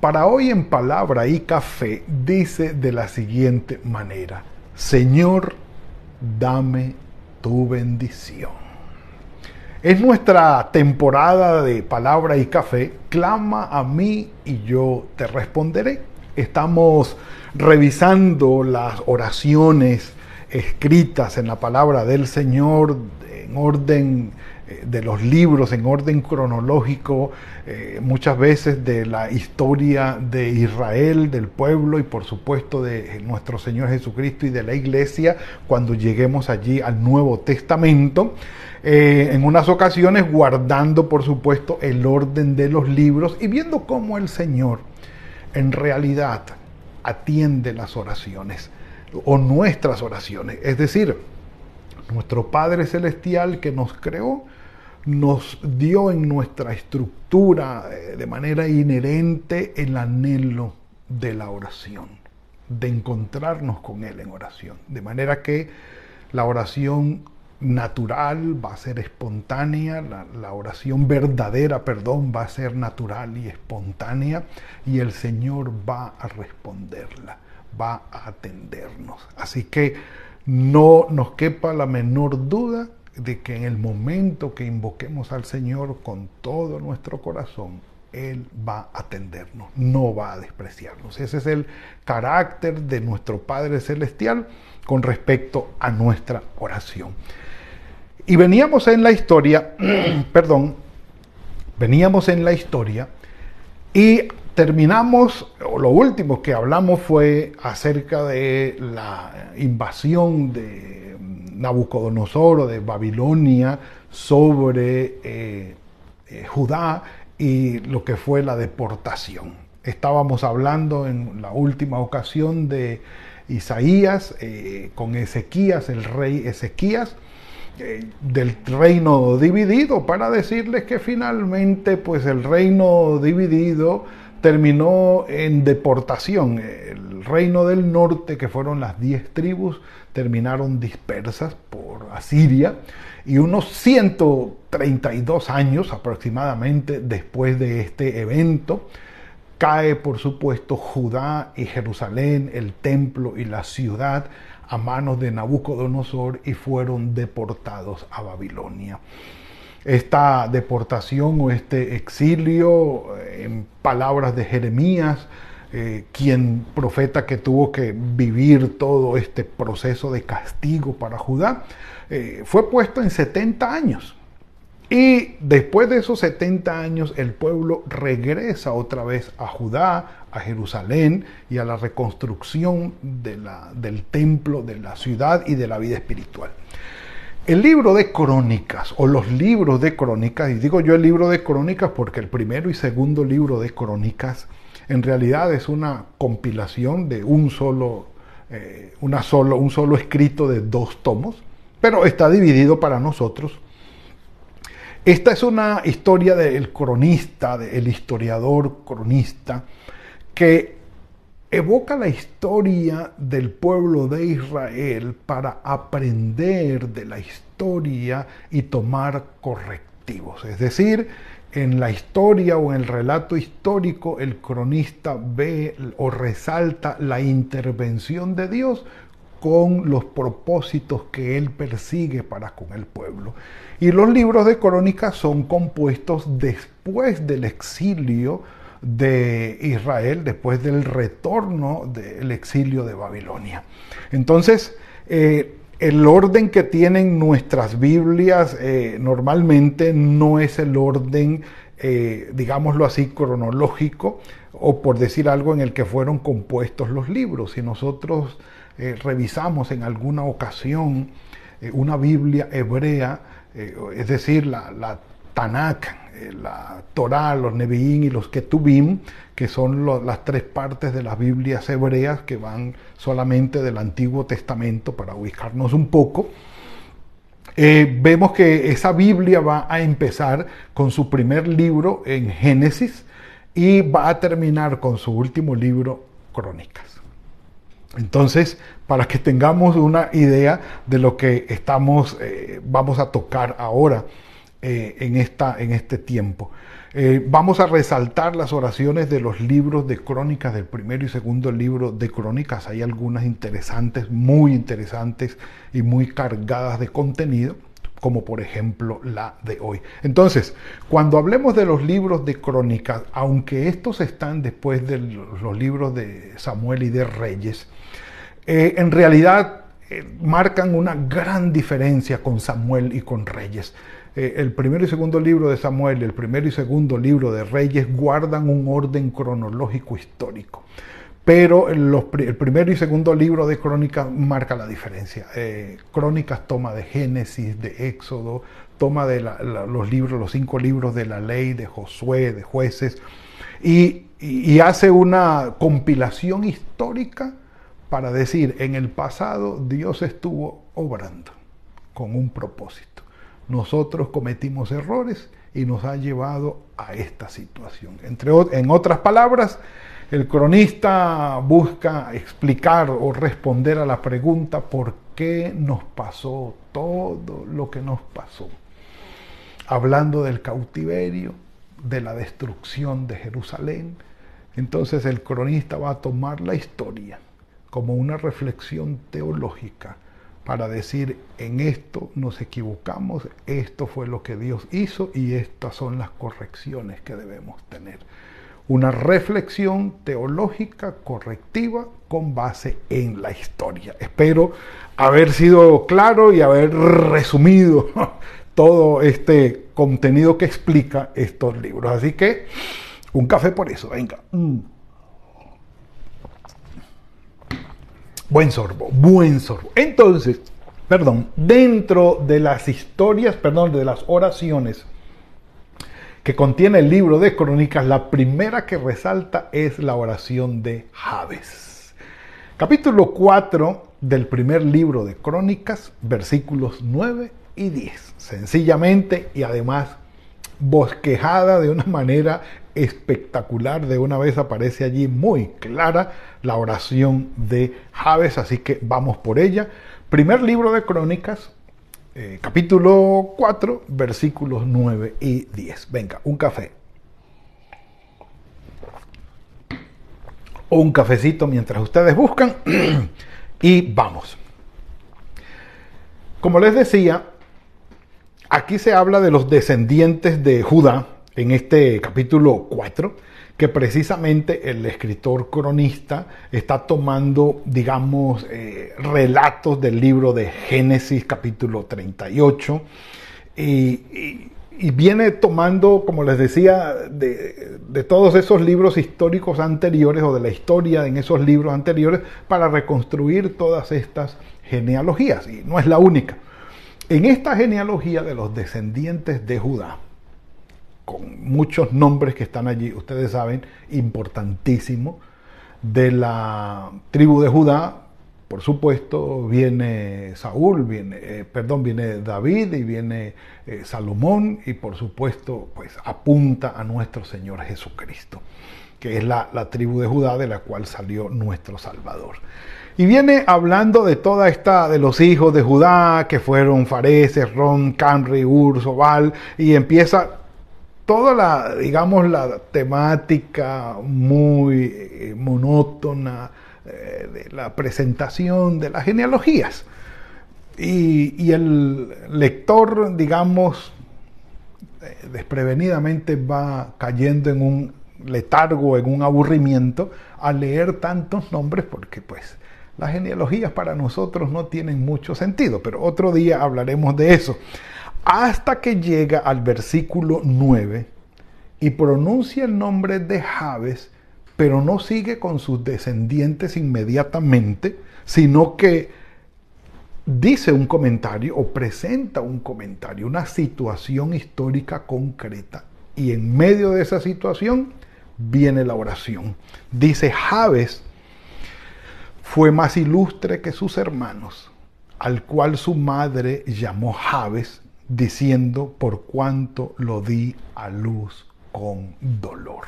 para hoy en palabra y café dice de la siguiente manera, Señor, dame tu bendición. Es nuestra temporada de palabra y café, clama a mí y yo te responderé. Estamos revisando las oraciones escritas en la palabra del Señor en orden de los libros en orden cronológico, eh, muchas veces de la historia de Israel, del pueblo y por supuesto de nuestro Señor Jesucristo y de la iglesia cuando lleguemos allí al Nuevo Testamento. Eh, en unas ocasiones guardando por supuesto el orden de los libros y viendo cómo el Señor en realidad atiende las oraciones o nuestras oraciones. Es decir, nuestro Padre Celestial que nos creó, nos dio en nuestra estructura eh, de manera inherente el anhelo de la oración, de encontrarnos con Él en oración. De manera que la oración natural va a ser espontánea, la, oración verdadera, perdón, va a ser natural y espontánea y el Señor va a responderla, va a atendernos. Así que no nos quepa la menor duda de que en el momento que invoquemos al Señor con todo nuestro corazón, Él va a atendernos, no va a despreciarnos. Ese es el carácter de nuestro Padre Celestial con respecto a nuestra oración. Y veníamos en la historia, perdón, veníamos en la historia y terminamos, o lo último que hablamos fue acerca de la invasión de Nabucodonosor de Babilonia sobre eh, eh, Judá y lo que fue la deportación. Estábamos hablando en la última ocasión de Isaías eh, con Ezequías, el rey Ezequías, del reino dividido, para decirles que finalmente pues el reino dividido terminó en deportación. El reino del norte, que fueron las diez tribus, terminaron dispersas por Asiria y unos 132 años aproximadamente después de este evento, cae por supuesto Judá y Jerusalén, el templo y la ciudad a manos de Nabucodonosor y fueron deportados a Babilonia. Esta deportación o este exilio, en palabras de Jeremías, eh, quien profeta que tuvo que vivir todo este proceso de castigo para Judá, eh, fue puesto en 70 años. Y después de esos 70 años el pueblo regresa otra vez a Judá, a Jerusalén y a la reconstrucción de la, del templo, de la ciudad y de la vida espiritual. El libro de crónicas o los libros de crónicas, y digo yo el libro de crónicas porque el primero y segundo libro de crónicas en realidad es una compilación de un solo, eh, solo, un solo escrito de dos tomos, pero está dividido para nosotros. Esta es una historia del cronista, del historiador cronista, que evoca la historia del pueblo de Israel para aprender de la historia y tomar correctivos. Es decir, en la historia o en el relato histórico el cronista ve o resalta la intervención de Dios con los propósitos que él persigue para con el pueblo. Y los libros de crónicas son compuestos después del exilio de Israel, después del retorno del exilio de Babilonia. Entonces, eh, el orden que tienen nuestras Biblias eh, normalmente no es el orden, eh, digámoslo así, cronológico o por decir algo en el que fueron compuestos los libros. Si nosotros revisamos en alguna ocasión una Biblia hebrea, es decir, la, la Tanakh, la Torá, los Nevi'im y los Ketubim, que son las tres partes de las Biblias hebreas que van solamente del Antiguo Testamento para ubicarnos un poco. Eh, vemos que esa Biblia va a empezar con su primer libro en Génesis y va a terminar con su último libro, Crónicas. Entonces, para que tengamos una idea de lo que estamos, eh, vamos a tocar ahora eh, en, esta, en este tiempo. vamos a resaltar las oraciones de los libros de crónicas, del primero y segundo libro de crónicas. Hay algunas interesantes, muy interesantes y muy cargadas de contenido como por ejemplo la de hoy. Entonces, cuando hablemos de los libros de crónicas, aunque estos están después de los libros de Samuel y de Reyes, eh, en realidad eh, marcan una gran diferencia con Samuel y con Reyes. Eh, el primero y segundo libro de Samuel el primero y segundo libro de Reyes guardan un orden cronológico histórico. Pero el primero y segundo libro de Crónicas marca la diferencia. Eh, Crónicas toma de Génesis, de Éxodo, toma de los libros, los cinco libros de la ley, de Josué, de jueces, y, hace una compilación histórica para decir, en el pasado Dios estuvo obrando con un propósito. Nosotros cometimos errores y nos ha llevado a esta situación. Entre, en otras palabras, el cronista busca explicar o responder a la pregunta por qué nos pasó todo lo que nos pasó. Hablando del cautiverio, de la destrucción de Jerusalén, entonces el cronista va a tomar la historia como una reflexión teológica para decir, en esto nos equivocamos, esto fue lo que Dios hizo y estas son las correcciones que debemos tener una reflexión teológica correctiva con base en la historia. Espero haber sido claro y haber resumido todo este contenido que explica estos libros. Así que un café por eso, venga. Buen sorbo, buen sorbo. Entonces, perdón, dentro de las historias, perdón, de las oraciones que contiene el libro de Crónicas, la primera que resalta es la oración de Jabes. Capítulo 4 del primer libro de Crónicas, versículos 9 y 10. Sencillamente y además bosquejada de una manera espectacular. De una vez aparece allí muy clara la oración de Jabes, así que vamos por ella. Primer libro de Crónicas, eh, capítulo 4, versículos 9 y 10. Venga, un café. O un cafecito mientras ustedes buscan. y vamos. Como les decía, aquí se habla de los descendientes de Judá en este capítulo 4 que precisamente el escritor cronista está tomando, digamos, eh, relatos del libro de Génesis capítulo 38 y, viene tomando, como les decía, de, de, todos esos libros históricos anteriores o de la historia en esos libros anteriores para reconstruir todas estas genealogías. Y no es la única. En esta genealogía de los descendientes de Judá, con muchos nombres que están allí, ustedes saben, importantísimo. De la tribu de Judá, por supuesto, viene Saúl, viene, eh, perdón, viene David y viene eh, Salomón y por supuesto, pues apunta a nuestro Señor Jesucristo, que es la, la tribu de Judá de la cual salió nuestro Salvador. Y viene hablando de toda esta, de los hijos de Judá, que fueron Fareses, Ron, Camri, Ur, Sobal, y empieza toda la, digamos, la temática muy eh, monótona eh, de la presentación de las genealogías. Y, el lector, digamos, eh, desprevenidamente va cayendo en un letargo, en un aburrimiento al leer tantos nombres, porque pues las genealogías para nosotros no tienen mucho sentido, pero otro día hablaremos de eso hasta que llega al versículo 9 y pronuncia el nombre de Jabes, pero no sigue con sus descendientes inmediatamente, sino que dice un comentario o presenta un comentario, una situación histórica concreta Y en medio de esa situación viene la oración. Dice, Javes fue más ilustre que sus hermanos, al cual su madre llamó Javes, diciendo, por cuanto lo di a luz con dolor.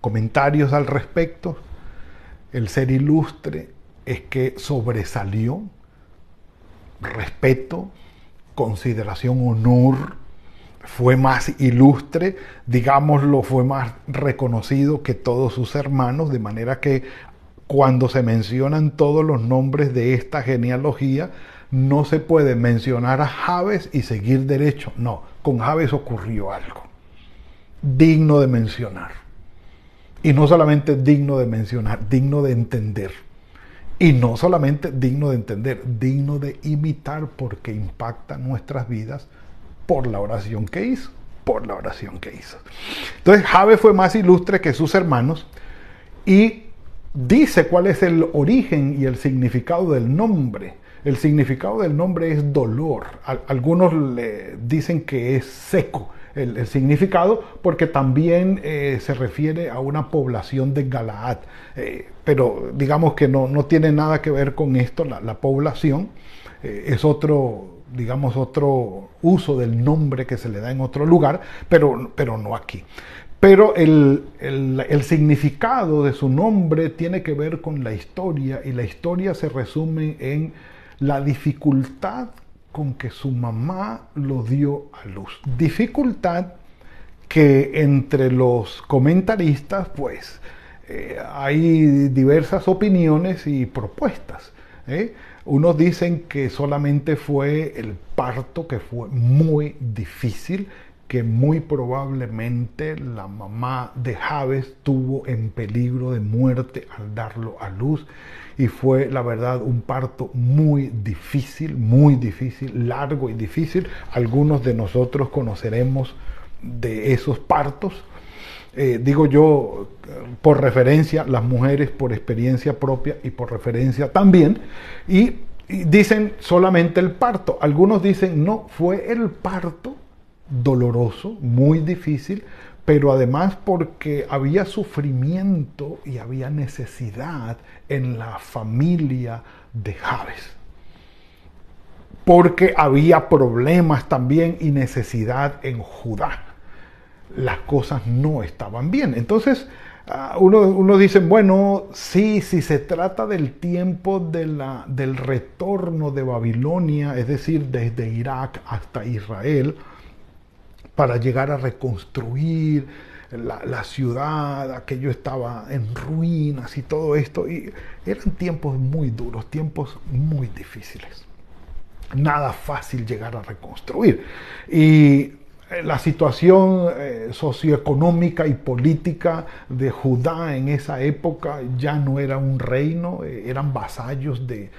Comentarios al respecto. El ser ilustre es que sobresalió respeto, consideración, honor, fue más ilustre, digámoslo, fue más reconocido que todos sus hermanos, de manera que cuando se mencionan todos los nombres de esta genealogía, no se puede mencionar a Javes y seguir derecho. No, con Javes ocurrió algo digno de mencionar. Y no solamente digno de mencionar, digno de entender. Y no solamente digno de entender, digno de imitar porque impacta nuestras vidas por la oración que hizo, por la oración que hizo. Entonces Javes fue más ilustre que sus hermanos y dice cuál es el origen y el significado del nombre. El significado del nombre es dolor. Algunos le dicen que es seco el, significado porque también eh, se refiere a una población de Galaad. Eh, pero digamos que no, no, tiene nada que ver con esto, la, población eh, es otro, digamos, otro uso del nombre que se le da en otro lugar, pero, pero no aquí. Pero el, significado de su nombre tiene que ver con la historia y la historia se resume en la dificultad con que su mamá lo dio a luz. Dificultad que entre los comentaristas pues eh, hay diversas opiniones y propuestas. ¿eh? Unos dicen que solamente fue el parto que fue muy difícil, que muy probablemente la mamá de Javes tuvo en peligro de muerte al darlo a luz y fue la verdad un parto muy difícil, muy difícil, largo y difícil. Algunos de nosotros conoceremos de esos partos. Eh, digo yo por referencia, las mujeres por experiencia propia y por referencia también. Y, y dicen solamente el parto. Algunos dicen no, fue el parto doloroso, muy difícil, pero además porque había sufrimiento y había necesidad en la familia de Javes. Porque había problemas también y necesidad en Judá. Las cosas no estaban bien. Entonces, ah, uno, uno, dice, bueno, sí, si se trata del tiempo de la, del retorno de Babilonia, es decir, desde Irak hasta Israel, para llegar a reconstruir la, ciudad, aquello estaba en ruinas y todo esto. Y eran tiempos muy duros, tiempos muy difíciles. Nada fácil llegar a reconstruir. Y la situación eh, socioeconómica y política de Judá en esa época ya no era un reino, eh, eran vasallos de,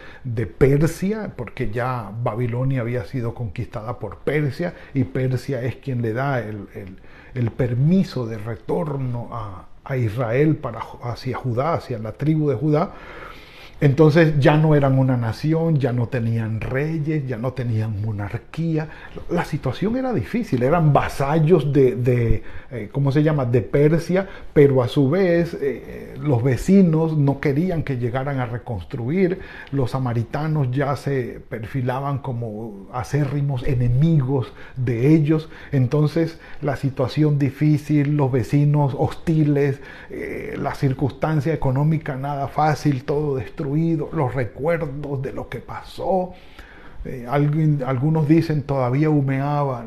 Persia, porque ya Babilonia había sido conquistada por Persia y Persia es quien le da el, permiso de retorno a, a Israel para, hacia Judá, hacia la tribu de Judá. Entonces ya no eran una nación, ya no tenían reyes, ya no tenían monarquía. La situación era difícil, eran vasallos de, eh, ¿cómo se llama?, de Persia, pero a su vez eh, eh, los vecinos no querían que llegaran a reconstruir. Los samaritanos ya se perfilaban como acérrimos enemigos de ellos. Entonces la situación difícil, los vecinos hostiles, la circunstancia económica nada fácil, todo destruido los recuerdos de lo que pasó. Eh, algunos dicen todavía humeaba.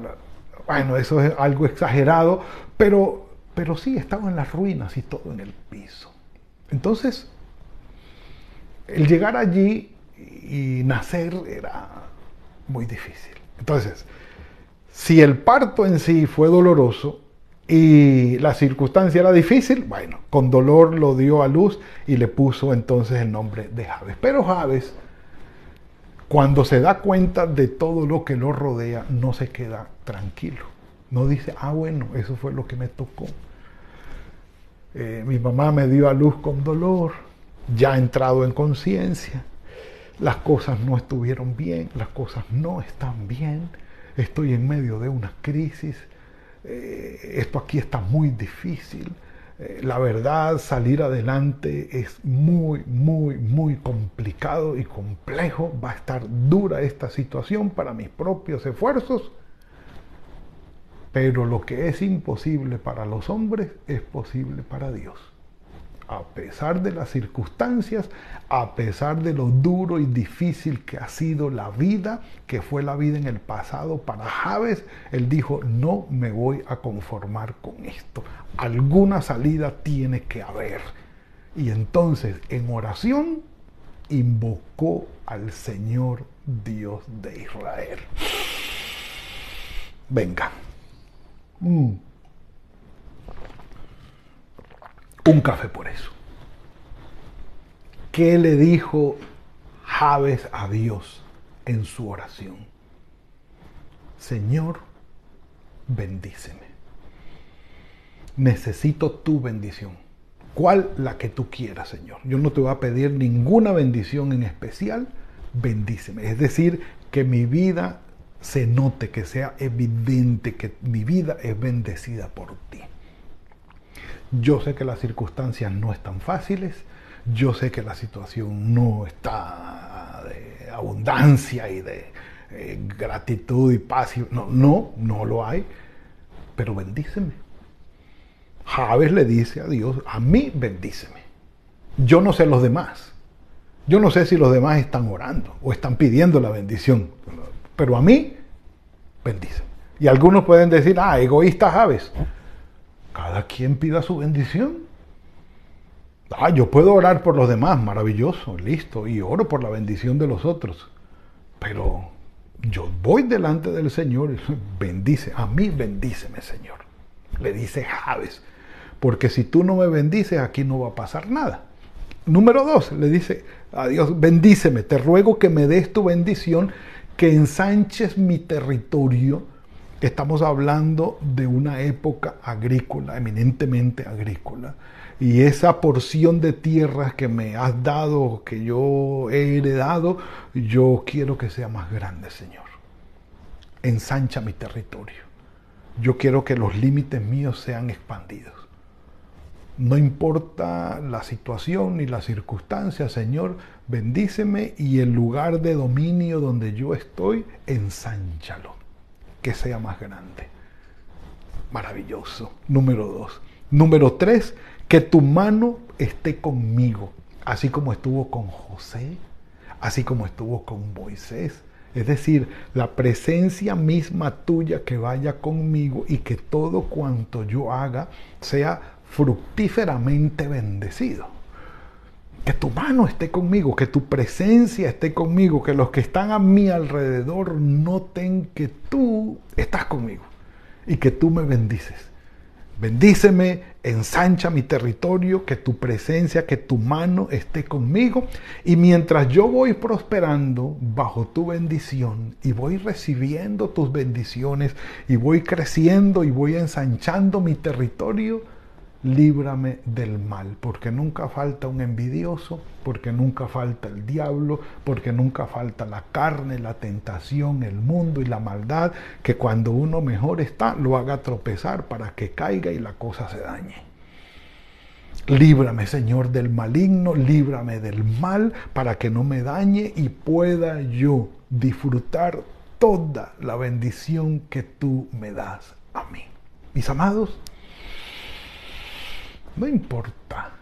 Bueno, eso es algo exagerado, pero, pero sí, estaban las ruinas y todo en el piso. Entonces, el llegar allí y nacer era muy difícil. Entonces, si el parto en sí fue doloroso, y la circunstancia era difícil, bueno, con dolor lo dio a luz y le puso entonces el nombre de Javes. Pero Javes, cuando se da cuenta de todo lo que lo rodea, no se queda tranquilo. No dice, ah, bueno, eso fue lo que me tocó. Eh, mi mamá me dio a luz con dolor, ya entrado en conciencia. Las cosas no estuvieron bien, las cosas no están bien. Estoy en medio de una crisis eh, esto aquí está muy difícil. Eh, la verdad, salir adelante es muy, muy, muy complicado y complejo. Va a estar dura esta situación para mis propios esfuerzos. Pero lo que es imposible para los hombres es posible para Dios a pesar de las circunstancias, a pesar de lo duro y difícil que ha sido la vida, que fue la vida en el pasado para Javes, él dijo, no me voy a conformar con esto. Alguna salida tiene que haber. Y entonces en oración invocó al Señor Dios de Israel. Venga. Mm. Un café por eso. ¿Qué le dijo Javes a Dios en su oración? Señor, bendíceme. Necesito tu bendición. ¿Cuál? La que tú quieras, Señor. Yo no te voy a pedir ninguna bendición en especial. Bendíceme. Es decir, que mi vida se note, que sea evidente que mi vida es bendecida por ti. Yo sé que las circunstancias no están fáciles, yo sé que la situación no está de abundancia y de eh, gratitud y paz. no, no, no lo hay, pero bendíceme. Javes le dice a Dios, a mí bendíceme. Yo no sé los demás. Yo no sé si los demás están orando o están pidiendo la bendición, pero a mí bendíceme. Y algunos pueden decir, ah, egoísta Javes. Cada quien pida su bendición. Ah, yo puedo orar por los demás, maravilloso, listo, y oro por la bendición de los otros. Pero yo voy delante del Señor y bendice, a mí bendíceme, Señor. Le dice Javes, porque si tú no me bendices, aquí no va a pasar nada. Número dos, le dice a Dios, bendíceme, te ruego que me des tu bendición, que ensanches mi territorio Estamos hablando de una época agrícola, eminentemente agrícola. Y esa porción de tierras que me has dado, que yo he heredado, yo quiero que sea más grande, Señor. Ensancha mi territorio. Yo quiero que los límites míos sean expandidos. No importa la situación ni la circunstancia, Señor, bendíceme y el lugar de dominio donde yo estoy, ensánchalo que sea más grande. Maravilloso. Número dos. Número tres, que tu mano esté conmigo, así como estuvo con José, así como estuvo con Moisés. Es decir, la presencia misma tuya que vaya conmigo y que todo cuanto yo haga sea fructíferamente bendecido que tu mano esté conmigo, que tu presencia esté conmigo, que los que están a mi alrededor noten que tú estás conmigo y que tú me bendices. Bendíceme, ensancha mi territorio, que tu presencia, que tu mano esté conmigo. Y mientras yo voy prosperando bajo tu bendición y voy recibiendo tus bendiciones y voy creciendo y voy ensanchando mi territorio, líbrame del mal, porque nunca falta un envidioso, porque nunca falta el diablo, porque nunca falta la carne, la tentación, el mundo y la maldad, que cuando uno mejor está, lo haga tropezar para que caiga y la cosa se dañe. Líbrame, Señor, del maligno, líbrame del mal, para que no me dañe y pueda yo disfrutar toda la bendición que tú me das a mí. Mis amados, no importa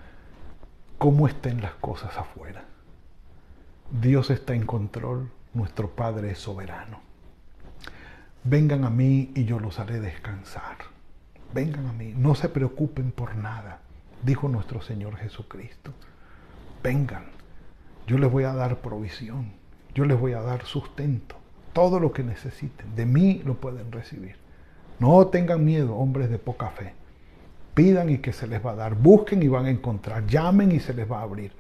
cómo estén las cosas afuera. Dios está en control, nuestro Padre es soberano. Vengan a mí y yo los haré descansar. Vengan a mí, no se preocupen por nada, dijo nuestro Señor Jesucristo. Vengan, yo les voy a dar provisión, yo les voy a dar sustento, todo lo que necesiten, de mí lo pueden recibir. No tengan miedo, hombres de poca fe. Pidan y que se les va a dar. Busquen y van a encontrar. Llamen y se les va a abrir.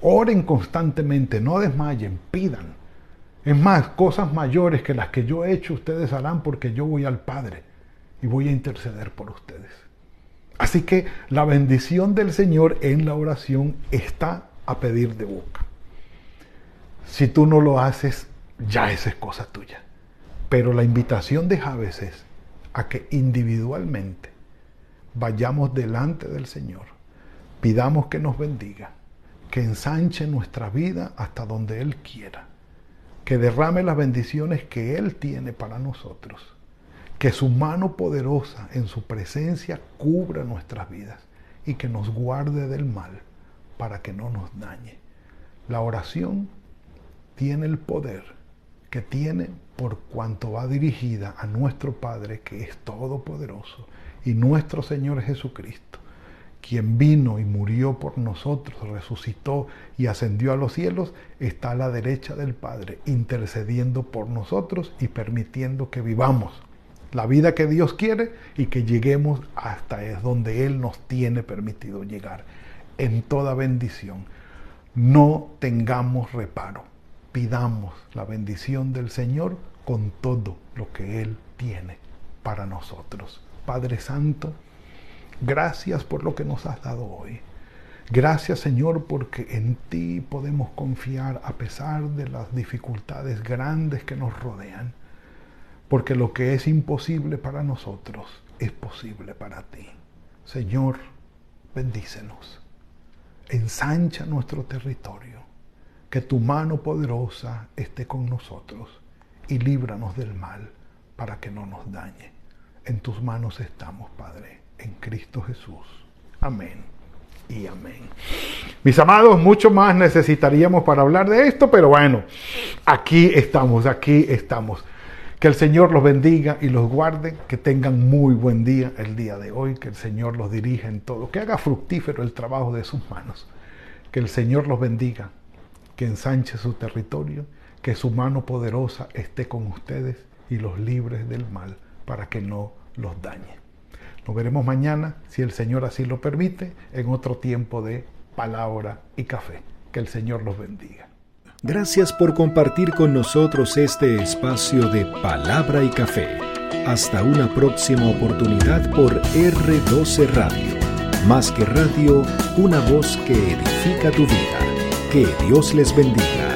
Oren constantemente, no desmayen, pidan. Es más, cosas mayores que las que yo he hecho, ustedes harán porque yo voy al Padre y voy a interceder por ustedes. Así que la bendición del Señor en la oración está a pedir de boca. Si tú no lo haces, ya esa es cosa tuya. Pero la invitación de Javes es, a que individualmente vayamos delante del Señor, pidamos que nos bendiga, que ensanche nuestra vida hasta donde Él quiera, que derrame las bendiciones que Él tiene para nosotros, que su mano poderosa en su presencia cubra nuestras vidas y que nos guarde del mal para que no nos dañe. La oración tiene el poder que tiene por cuanto va dirigida a nuestro Padre que es todopoderoso y nuestro Señor Jesucristo, quien vino y murió por nosotros, resucitó y ascendió a los cielos, está a la derecha del Padre, intercediendo por nosotros y permitiendo que vivamos la vida que Dios quiere y que lleguemos hasta es donde Él nos tiene permitido llegar, en toda bendición. No tengamos reparo, pidamos la bendición del Señor con todo lo que Él tiene para nosotros. Padre Santo, gracias por lo que nos has dado hoy. Gracias Señor porque en ti podemos confiar a pesar de las dificultades grandes que nos rodean. Porque lo que es imposible para nosotros es posible para ti. Señor, bendícenos. Ensancha nuestro territorio. Que tu mano poderosa esté con nosotros y líbranos del mal para que no nos dañe. En tus manos estamos, Padre, en Cristo Jesús. Amén y amén. Mis amados, mucho más necesitaríamos para hablar de esto, pero bueno, aquí estamos, aquí estamos. Que el Señor los bendiga y los guarde, que tengan muy buen día el día de hoy, que el Señor los dirija en todo, que haga fructífero el trabajo de sus manos, que el Señor los bendiga, que ensanche su territorio, que su mano poderosa esté con ustedes y los libres del mal para que no los dañe. Nos veremos mañana, si el Señor así lo permite, en otro tiempo de palabra y café. Que el Señor los bendiga. Gracias por compartir con nosotros este espacio de palabra y café. Hasta una próxima oportunidad por R12 Radio. Más que radio, una voz que edifica tu vida. Que Dios les bendiga.